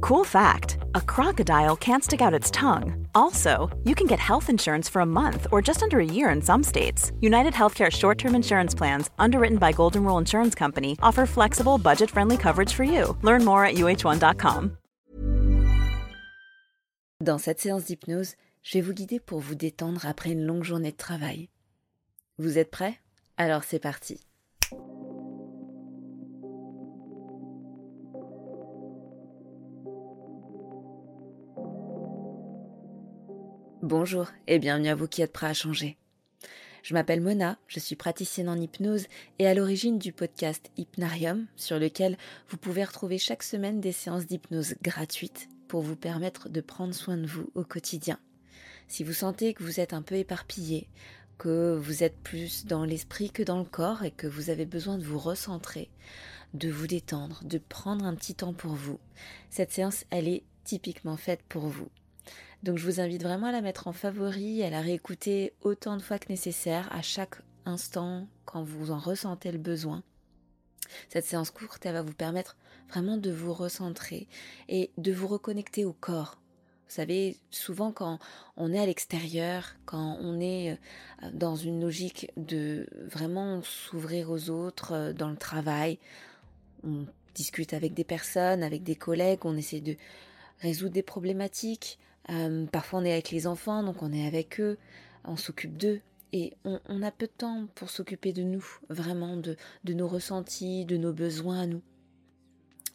Cool fact a crocodile can't stick out its tongue. Also, you can get health insurance for a month or just under a year in some states. United Healthcare short term insurance plans, underwritten by Golden Rule Insurance Company, offer flexible, budget friendly coverage for you. Learn more at uh1.com. Dans cette séance d'hypnose, je vais vous guider pour vous détendre après une longue journée de travail. Vous êtes prêts Alors c'est parti. Bonjour et bienvenue à vous qui êtes prêts à changer. Je m'appelle Mona, je suis praticienne en hypnose et à l'origine du podcast Hypnarium sur lequel vous pouvez retrouver chaque semaine des séances d'hypnose gratuites pour vous permettre de prendre soin de vous au quotidien. Si vous sentez que vous êtes un peu éparpillé, que vous êtes plus dans l'esprit que dans le corps et que vous avez besoin de vous recentrer, de vous détendre, de prendre un petit temps pour vous, cette séance, elle est typiquement faite pour vous. Donc je vous invite vraiment à la mettre en favori, à la réécouter autant de fois que nécessaire, à chaque instant, quand vous en ressentez le besoin. Cette séance courte, elle va vous permettre vraiment de vous recentrer et de vous reconnecter au corps. Vous savez, souvent quand on est à l'extérieur, quand on est euh, dans une logique de vraiment s'ouvrir aux autres euh, dans le travail, on discute avec des personnes, avec des collègues, on essaie de résoudre des problématiques, euh, parfois on est avec les enfants, donc on est avec eux, on s'occupe d'eux. Et on, a peu de temps pour s'occuper de nous, vraiment, de, de nos ressentis, de nos besoins à nous.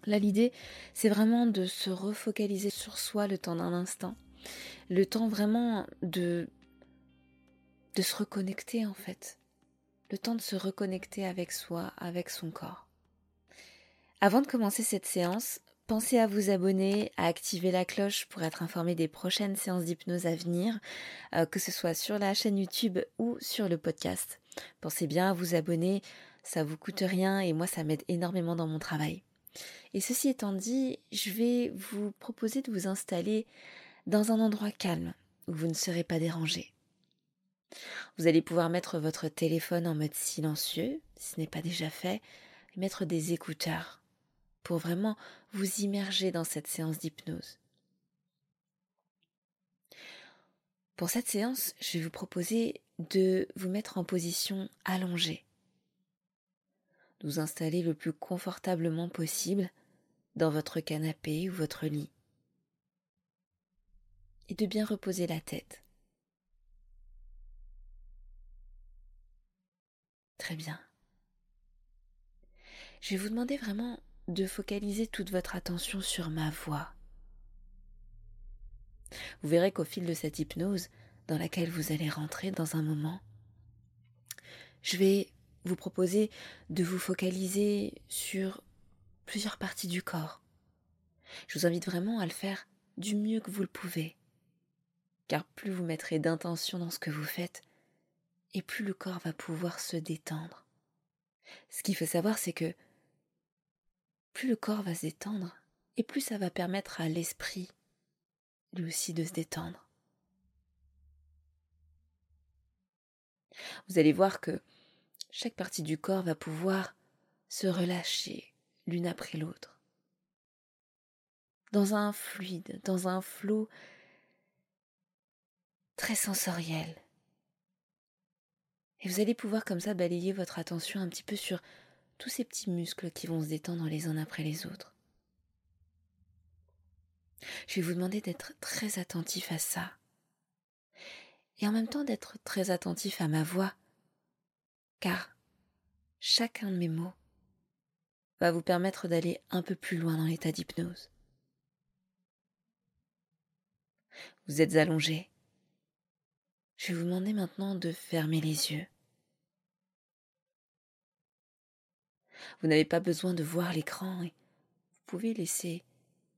Là, l'idée, c'est vraiment de se refocaliser sur soi le temps d'un instant. Le temps vraiment de, de se reconnecter, en fait. Le temps de se reconnecter avec soi, avec son corps. Avant de commencer cette séance, Pensez à vous abonner, à activer la cloche pour être informé des prochaines séances d'hypnose à venir, euh, que ce soit sur la chaîne YouTube ou sur le podcast. Pensez bien à vous abonner, ça vous coûte rien et moi ça m'aide énormément dans mon travail. Et ceci étant dit, je vais vous proposer de vous installer dans un endroit calme où vous ne serez pas dérangé. Vous allez pouvoir mettre votre téléphone en mode silencieux, si ce n'est pas déjà fait, et mettre des écouteurs pour vraiment vous immerger dans cette séance d'hypnose. Pour cette séance, je vais vous proposer de vous mettre en position allongée, de vous installer le plus confortablement possible dans votre canapé ou votre lit, et de bien reposer la tête. Très bien. Je vais vous demander vraiment de focaliser toute votre attention sur ma voix. Vous verrez qu'au fil de cette hypnose, dans laquelle vous allez rentrer dans un moment, je vais vous proposer de vous focaliser sur plusieurs parties du corps. Je vous invite vraiment à le faire du mieux que vous le pouvez, car plus vous mettrez d'intention dans ce que vous faites, et plus le corps va pouvoir se détendre. Ce qu'il faut savoir, c'est que plus le corps va se détendre et plus ça va permettre à l'esprit lui aussi de se détendre. Vous allez voir que chaque partie du corps va pouvoir se relâcher l'une après l'autre. Dans un fluide, dans un flot très sensoriel. Et vous allez pouvoir comme ça balayer votre attention un petit peu sur tous ces petits muscles qui vont se détendre les uns après les autres. Je vais vous demander d'être très attentif à ça. Et en même temps d'être très attentif à ma voix, car chacun de mes mots va vous permettre d'aller un peu plus loin dans l'état d'hypnose. Vous êtes allongé. Je vais vous demander maintenant de fermer les yeux. Vous n'avez pas besoin de voir l'écran et vous pouvez laisser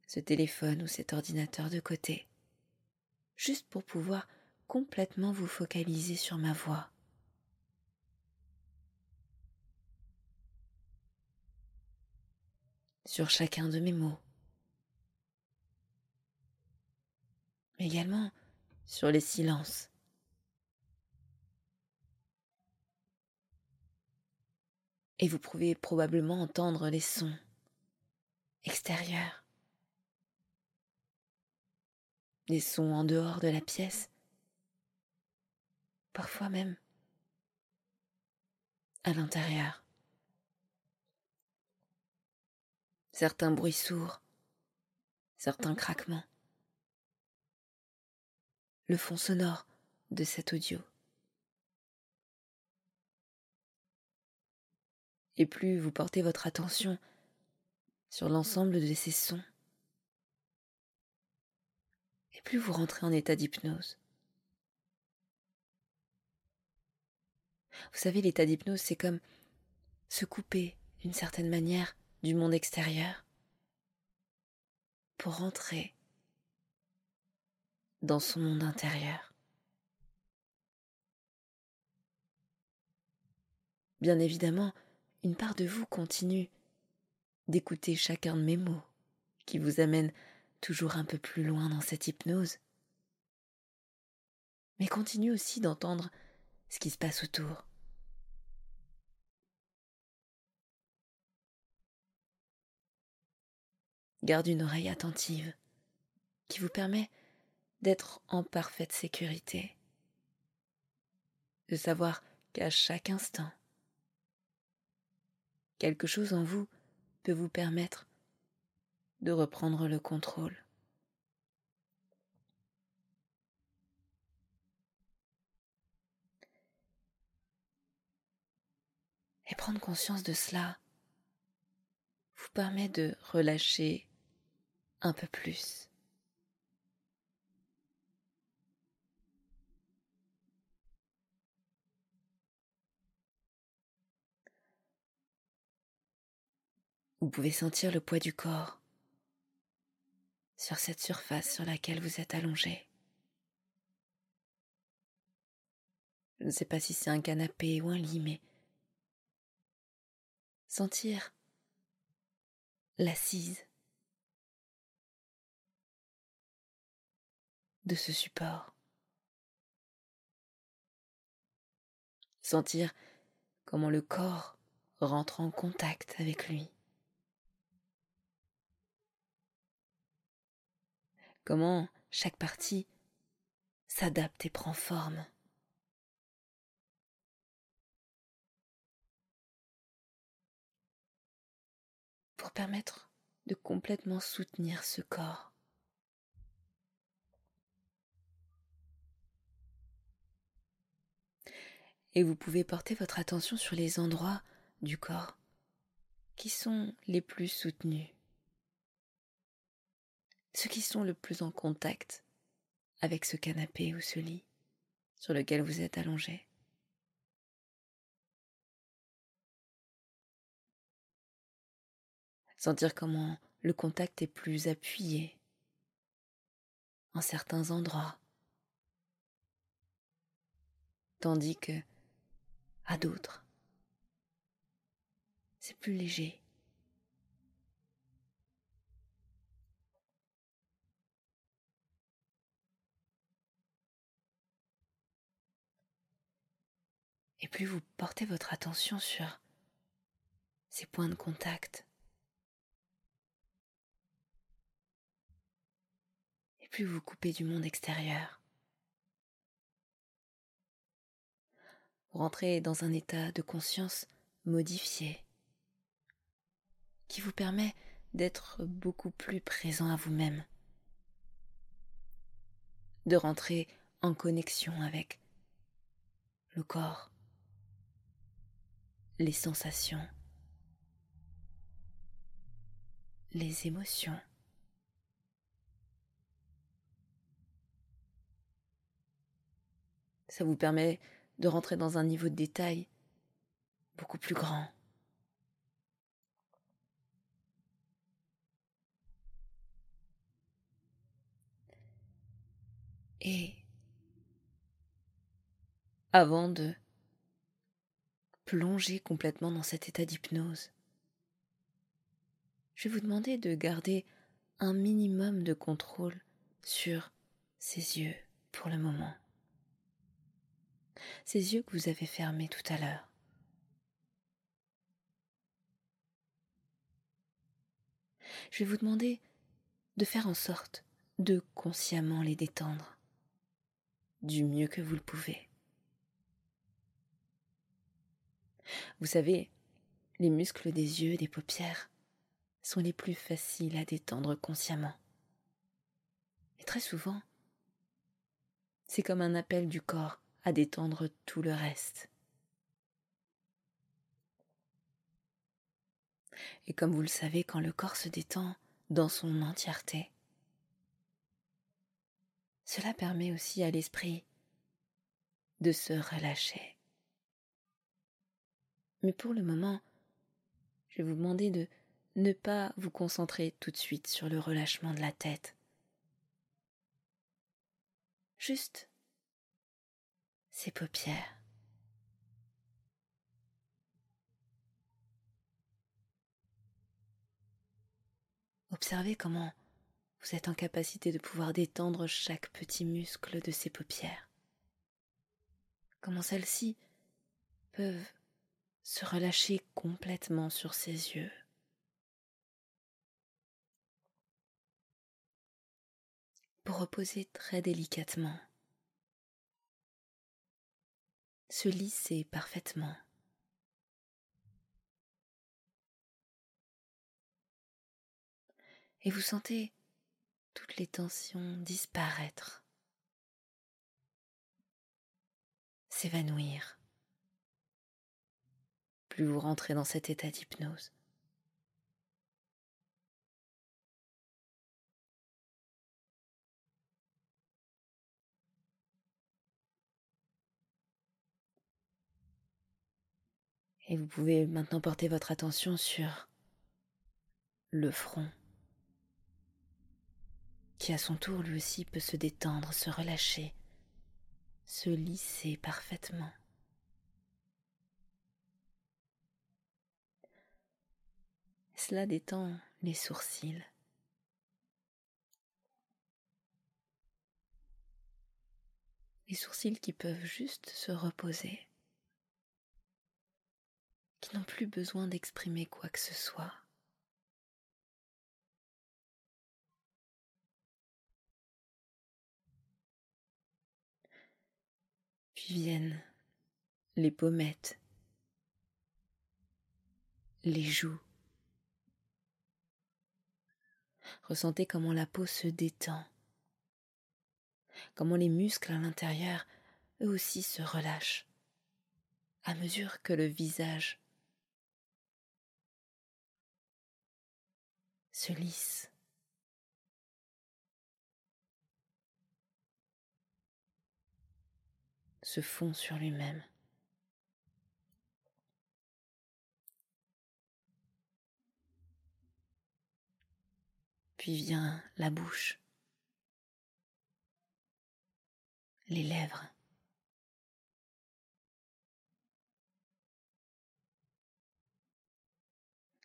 ce téléphone ou cet ordinateur de côté, juste pour pouvoir complètement vous focaliser sur ma voix. sur chacun de mes mots, mais également sur les silences. Et vous pouvez probablement entendre les sons extérieurs, les sons en dehors de la pièce, parfois même à l'intérieur. Certains bruits sourds, certains craquements, le fond sonore de cet audio. Et plus vous portez votre attention sur l'ensemble de ces sons, et plus vous rentrez en état d'hypnose. Vous savez, l'état d'hypnose, c'est comme se couper d'une certaine manière du monde extérieur pour rentrer dans son monde intérieur. Bien évidemment, une part de vous continue d'écouter chacun de mes mots qui vous amènent toujours un peu plus loin dans cette hypnose, mais continue aussi d'entendre ce qui se passe autour. Garde une oreille attentive qui vous permet d'être en parfaite sécurité, de savoir qu'à chaque instant, quelque chose en vous peut vous permettre de reprendre le contrôle. Et prendre conscience de cela vous permet de relâcher un peu plus. Vous pouvez sentir le poids du corps sur cette surface sur laquelle vous êtes allongé. Je ne sais pas si c'est un canapé ou un lit, mais sentir l'assise de ce support. Sentir comment le corps rentre en contact avec lui. Comment chaque partie s'adapte et prend forme. Pour permettre de complètement soutenir ce corps. et vous pouvez porter votre attention sur les endroits du corps qui sont les plus soutenus, ceux qui sont le plus en contact avec ce canapé ou ce lit sur lequel vous êtes allongé. Sentir comment le contact est plus appuyé en certains endroits, tandis que à d'autres. C'est plus léger. Plus vous portez votre attention sur ces points de contact, et plus vous coupez du monde extérieur. rentrez dans un état de conscience modifié qui vous permet d'être beaucoup plus présent à vous-même, de rentrer en connexion avec le corps, les sensations, les émotions. Ça vous permet de rentrer dans un niveau de détail beaucoup plus grand. Et avant de plonger complètement dans cet état d'hypnose, je vais vous demander de garder un minimum de contrôle sur ces yeux pour le moment. Ces yeux que vous avez fermés tout à l'heure. Je vais vous demander de faire en sorte de consciemment les détendre du mieux que vous le pouvez. Vous savez, les muscles des yeux et des paupières sont les plus faciles à détendre consciemment. Et très souvent, c'est comme un appel du corps à détendre tout le reste. Et comme vous le savez, quand le corps se détend dans son entièreté, cela permet aussi à l'esprit de se relâcher. Mais pour le moment, je vais vous demander de ne pas vous concentrer tout de suite sur le relâchement de la tête. Juste ses paupières. Observez comment vous êtes en capacité de pouvoir détendre chaque petit muscle de ses paupières. Comment celles-ci peuvent se relâcher complètement sur ses yeux. Pour reposer très délicatement, se lisser parfaitement. Et vous sentez toutes les tensions disparaître, s'évanouir. Plus vous rentrez dans cet état d'hypnose. Et vous pouvez maintenant porter votre attention sur le front qui à son tour lui aussi peut se détendre, se relâcher, se lisser parfaitement. Cela détend les sourcils. Les sourcils qui peuvent juste se reposer, qui n'ont plus besoin d'exprimer quoi que ce soit. viennent les pommettes, les joues. Ressentez comment la peau se détend, comment les muscles à l'intérieur, eux aussi, se relâchent à mesure que le visage se lisse. se fond sur lui-même. Puis vient la bouche, les lèvres.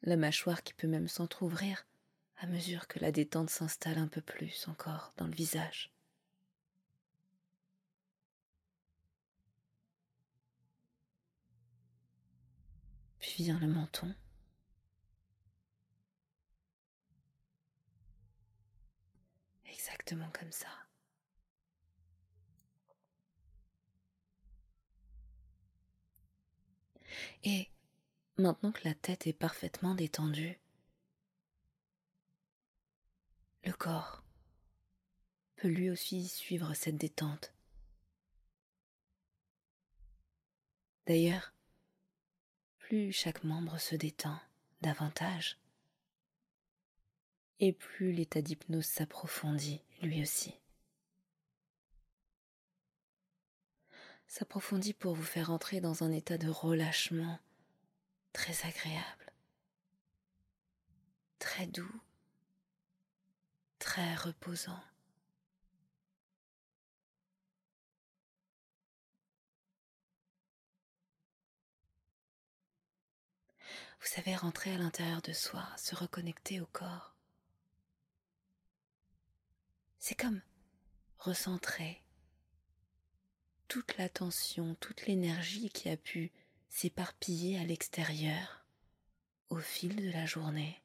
La mâchoire qui peut même s'entr'ouvrir à mesure que la détente s'installe un peu plus encore dans le visage. Puis vient le menton. Exactement comme ça. Et maintenant que la tête est parfaitement détendue, le corps peut lui aussi suivre cette détente. D'ailleurs, plus chaque membre se détend davantage, et plus l'état d'hypnose s'approfondit lui aussi. S'approfondit pour vous faire entrer dans un état de relâchement très agréable, très doux, très reposant. Vous savez rentrer à l'intérieur de soi, se reconnecter au corps. C'est comme recentrer toute l'attention, toute l'énergie qui a pu s'éparpiller à l'extérieur au fil de la journée.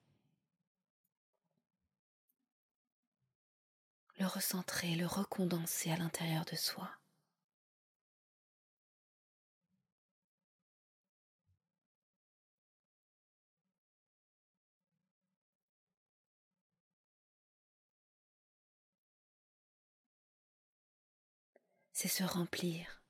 Le recentrer, le recondenser à l'intérieur de soi. C'est se remplir.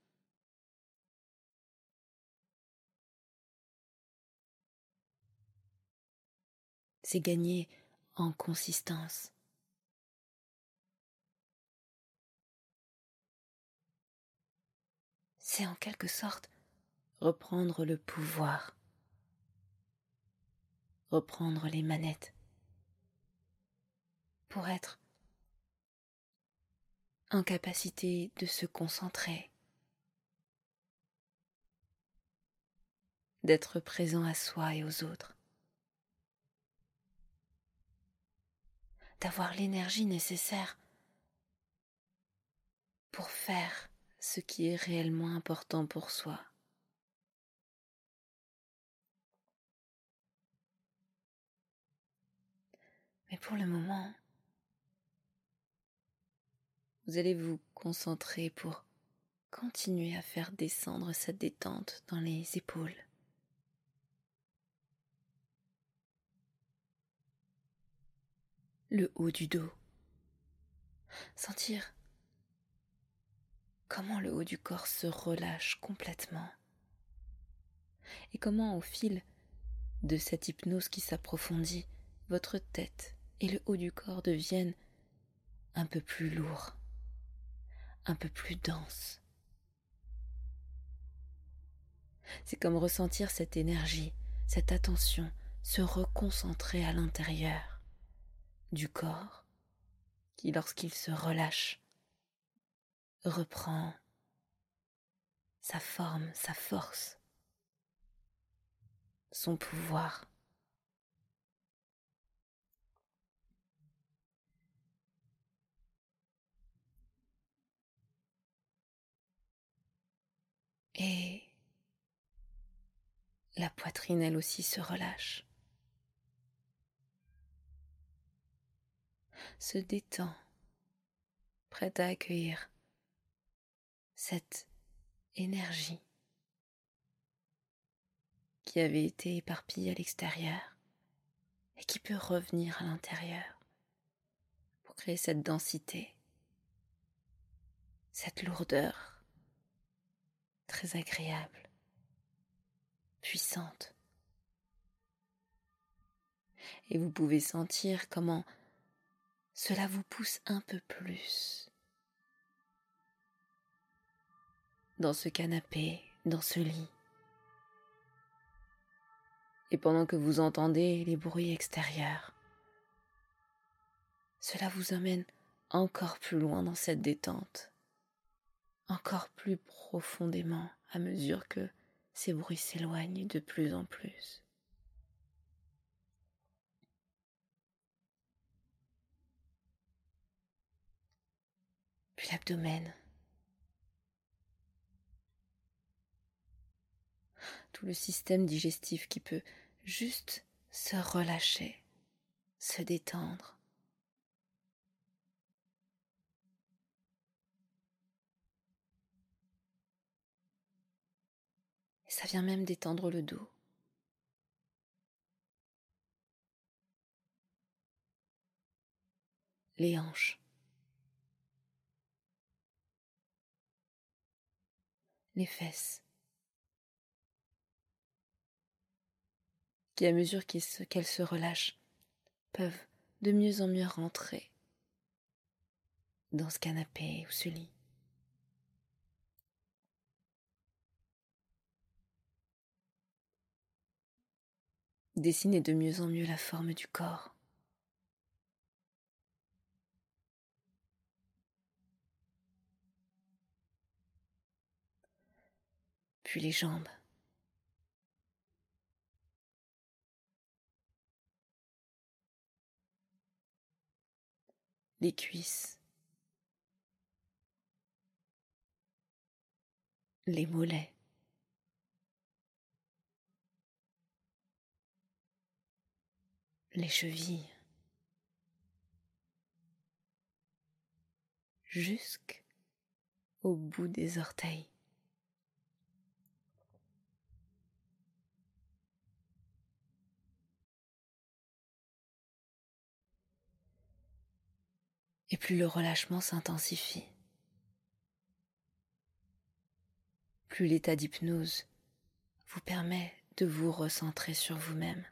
C'est gagner en consistance. C'est en quelque sorte reprendre le pouvoir, reprendre les manettes pour être incapacité de se concentrer, d'être présent à soi et aux autres, d'avoir l'énergie nécessaire pour faire ce qui est réellement important pour soi. Mais pour le moment, vous allez vous concentrer pour continuer à faire descendre cette détente dans les épaules. Le haut du dos. Sentir comment le haut du corps se relâche complètement et comment au fil de cette hypnose qui s'approfondit, votre tête et le haut du corps deviennent un peu plus lourds un peu plus dense. C'est comme ressentir cette énergie, cette attention se reconcentrer à l'intérieur du corps qui, lorsqu'il se relâche, reprend sa forme, sa force, son pouvoir. Et la poitrine, elle aussi, se relâche, se détend, prête à accueillir cette énergie qui avait été éparpillée à l'extérieur et qui peut revenir à l'intérieur pour créer cette densité, cette lourdeur très agréable, puissante. Et vous pouvez sentir comment cela vous pousse un peu plus dans ce canapé, dans ce lit. Et pendant que vous entendez les bruits extérieurs, cela vous amène encore plus loin dans cette détente encore plus profondément à mesure que ces bruits s'éloignent de plus en plus. Puis l'abdomen. Tout le système digestif qui peut juste se relâcher, se détendre. Ça vient même détendre le dos. Les hanches. Les fesses. Qui, à mesure qu'elles se relâchent, peuvent de mieux en mieux rentrer dans ce canapé ou ce lit. Dessinez de mieux en mieux la forme du corps. Puis les jambes. Les cuisses. Les mollets. Les chevilles, jusqu'au bout des orteils. Et plus le relâchement s'intensifie, plus l'état d'hypnose vous permet de vous recentrer sur vous-même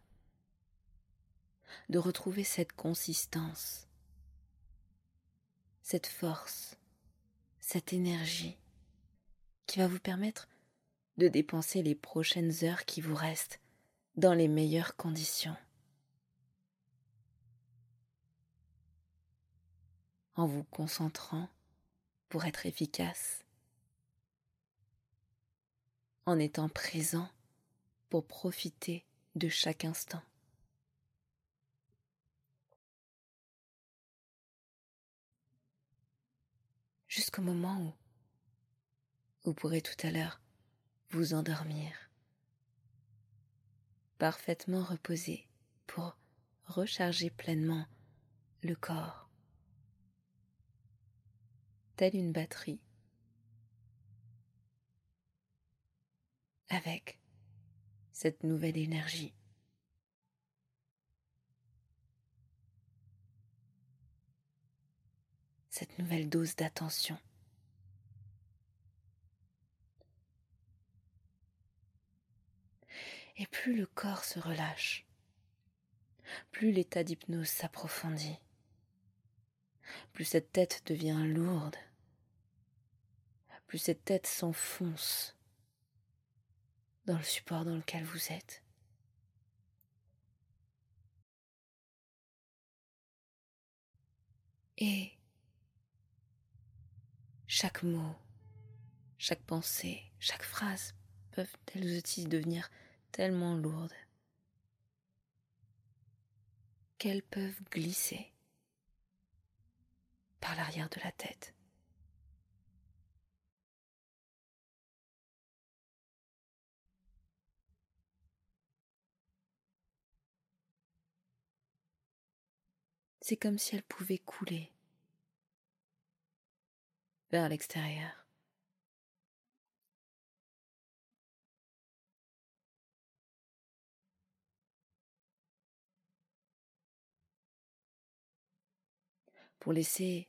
de retrouver cette consistance, cette force, cette énergie qui va vous permettre de dépenser les prochaines heures qui vous restent dans les meilleures conditions. En vous concentrant pour être efficace, en étant présent pour profiter de chaque instant. Jusqu'au moment où vous pourrez tout à l'heure vous endormir, parfaitement reposé pour recharger pleinement le corps, telle une batterie, avec cette nouvelle énergie. Cette nouvelle dose d'attention. Et plus le corps se relâche, plus l'état d'hypnose s'approfondit, plus cette tête devient lourde, plus cette tête s'enfonce dans le support dans lequel vous êtes. Et chaque mot, chaque pensée, chaque phrase peuvent elles aussi devenir tellement lourdes qu'elles peuvent glisser par l'arrière de la tête. C'est comme si elles pouvaient couler vers l'extérieur. Pour laisser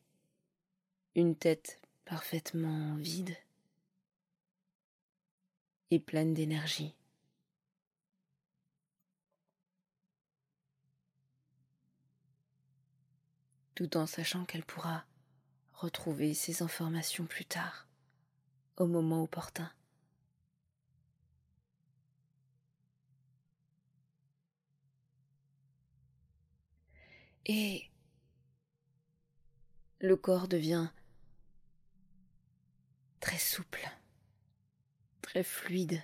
une tête parfaitement vide et pleine d'énergie. tout en sachant qu'elle pourra retrouver ces informations plus tard, au moment opportun. Et le corps devient très souple, très fluide.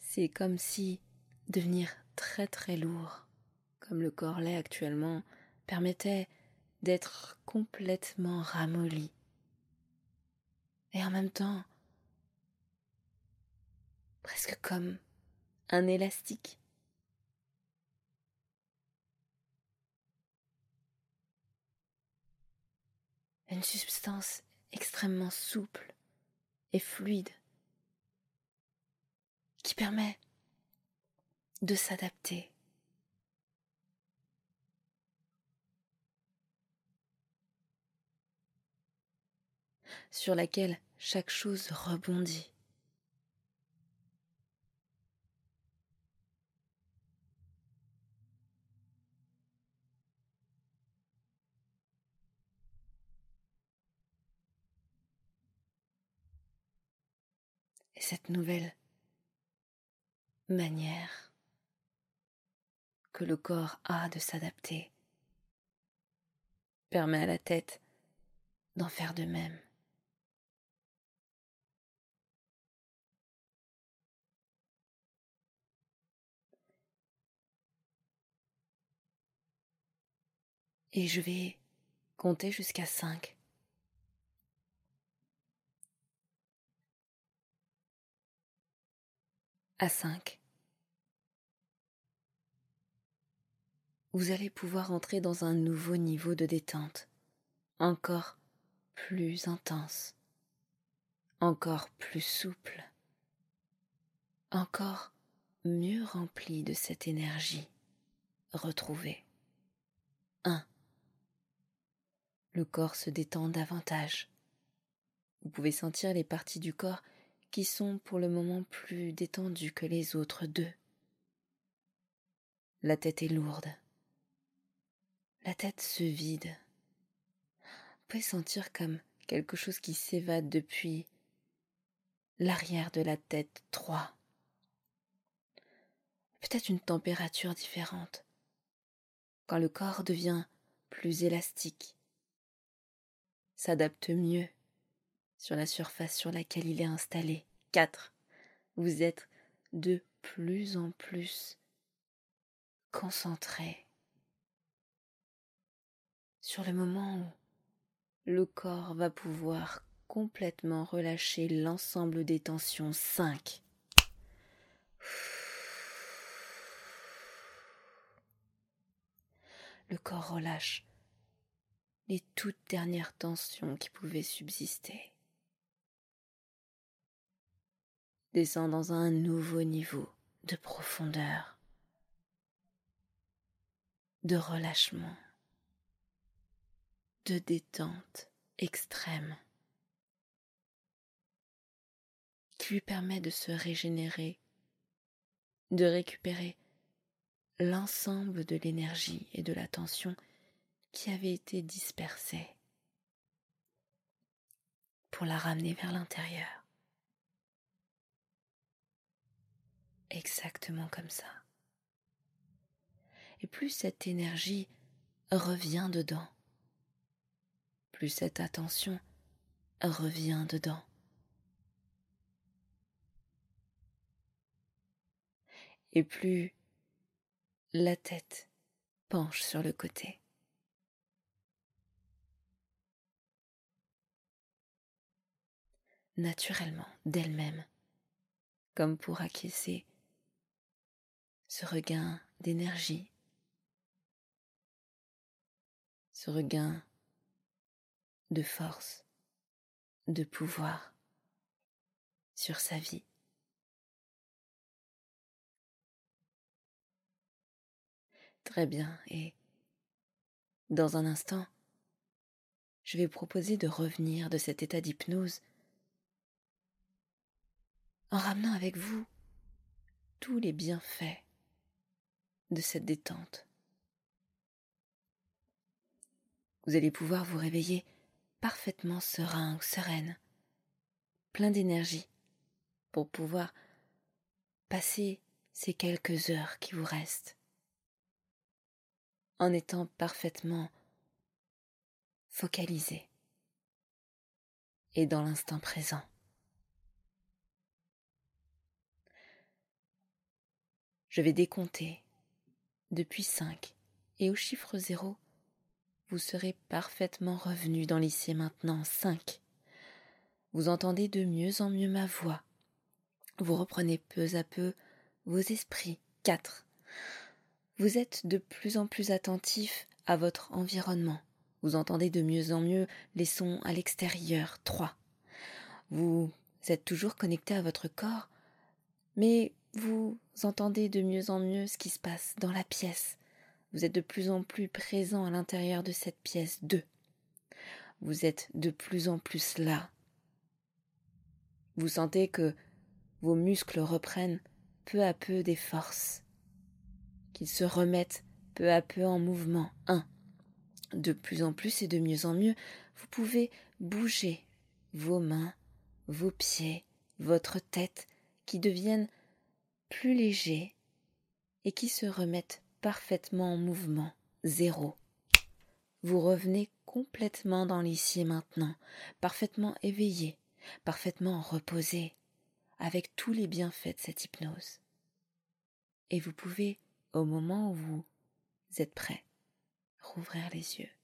C'est comme si devenir très très lourd, comme le corps l'est actuellement, permettait d'être complètement ramolli. Et en même temps, presque comme un élastique. Une substance extrêmement souple et fluide qui permet de s'adapter sur laquelle chaque chose rebondit. Et cette nouvelle manière que le corps a de s'adapter permet à la tête d'en faire de même. Et je vais compter jusqu'à cinq. À cinq. Vous allez pouvoir entrer dans un nouveau niveau de détente, encore plus intense, encore plus souple, encore mieux rempli de cette énergie retrouvée. 1. Le corps se détend davantage. Vous pouvez sentir les parties du corps qui sont pour le moment plus détendues que les autres deux. La tête est lourde. La tête se vide. Vous pouvez sentir comme quelque chose qui s'évade depuis l'arrière de la tête 3. Peut-être une température différente. Quand le corps devient plus élastique, s'adapte mieux sur la surface sur laquelle il est installé. 4. Vous êtes de plus en plus concentré sur le moment où le corps va pouvoir complètement relâcher l'ensemble des tensions. 5. Le corps relâche les toutes dernières tensions qui pouvaient subsister. Descend dans un nouveau niveau de profondeur, de relâchement, de détente extrême qui lui permet de se régénérer, de récupérer l'ensemble de l'énergie et de l'attention qui avait été dispersée pour la ramener vers l'intérieur. Exactement comme ça. Et plus cette énergie revient dedans, plus cette attention revient dedans. Et plus la tête penche sur le côté. Naturellement, d'elle-même, comme pour acquiescer ce regain d'énergie, ce regain de force, de pouvoir sur sa vie. Très bien, et dans un instant, je vais proposer de revenir de cet état d'hypnose en ramenant avec vous tous les bienfaits de cette détente. Vous allez pouvoir vous réveiller parfaitement serein ou sereine, plein d'énergie pour pouvoir passer ces quelques heures qui vous restent en étant parfaitement focalisé et dans l'instant présent. Je vais décompter depuis cinq et au chiffre zéro, vous serez parfaitement revenu dans l'ici maintenant. Cinq. Vous entendez de mieux en mieux ma voix. Vous reprenez peu à peu vos esprits. Quatre. Vous êtes de plus en plus attentif à votre environnement. Vous entendez de mieux en mieux les sons à l'extérieur. 3. Vous êtes toujours connecté à votre corps, mais vous entendez de mieux en mieux ce qui se passe dans la pièce. Vous êtes de plus en plus présent à l'intérieur de cette pièce 2. Vous êtes de plus en plus là. Vous sentez que vos muscles reprennent peu à peu des forces qu'ils se remettent peu à peu en mouvement. 1. De plus en plus et de mieux en mieux, vous pouvez bouger vos mains, vos pieds, votre tête, qui deviennent plus légers et qui se remettent parfaitement en mouvement. 0. Vous revenez complètement dans l'ici et maintenant, parfaitement éveillé, parfaitement reposé, avec tous les bienfaits de cette hypnose. Et vous pouvez au moment où vous êtes prêt, rouvrir les yeux.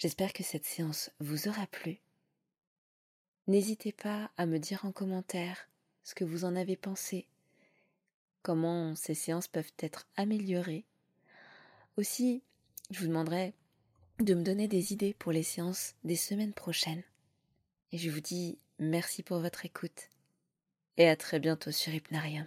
J'espère que cette séance vous aura plu. N'hésitez pas à me dire en commentaire ce que vous en avez pensé, comment ces séances peuvent être améliorées. Aussi, je vous demanderai de me donner des idées pour les séances des semaines prochaines. Et je vous dis merci pour votre écoute et à très bientôt sur Hypnarium.